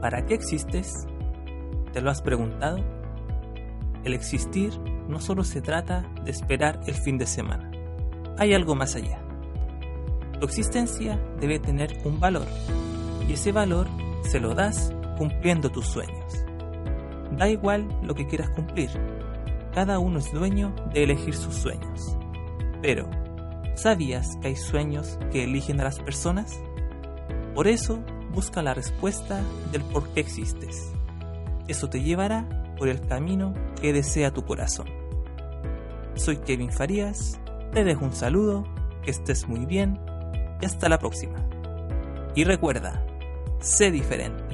¿Para qué existes? ¿Te lo has preguntado? El existir no solo se trata de esperar el fin de semana. Hay algo más allá. Tu existencia debe tener un valor y ese valor se lo das cumpliendo tus sueños. Da igual lo que quieras cumplir, cada uno es dueño de elegir sus sueños. Pero, ¿sabías que hay sueños que eligen a las personas? Por eso, busca la respuesta del por qué existes. Eso te llevará por el camino que desea tu corazón. Soy Kevin Farías, te dejo un saludo, que estés muy bien y hasta la próxima. Y recuerda, sé diferente.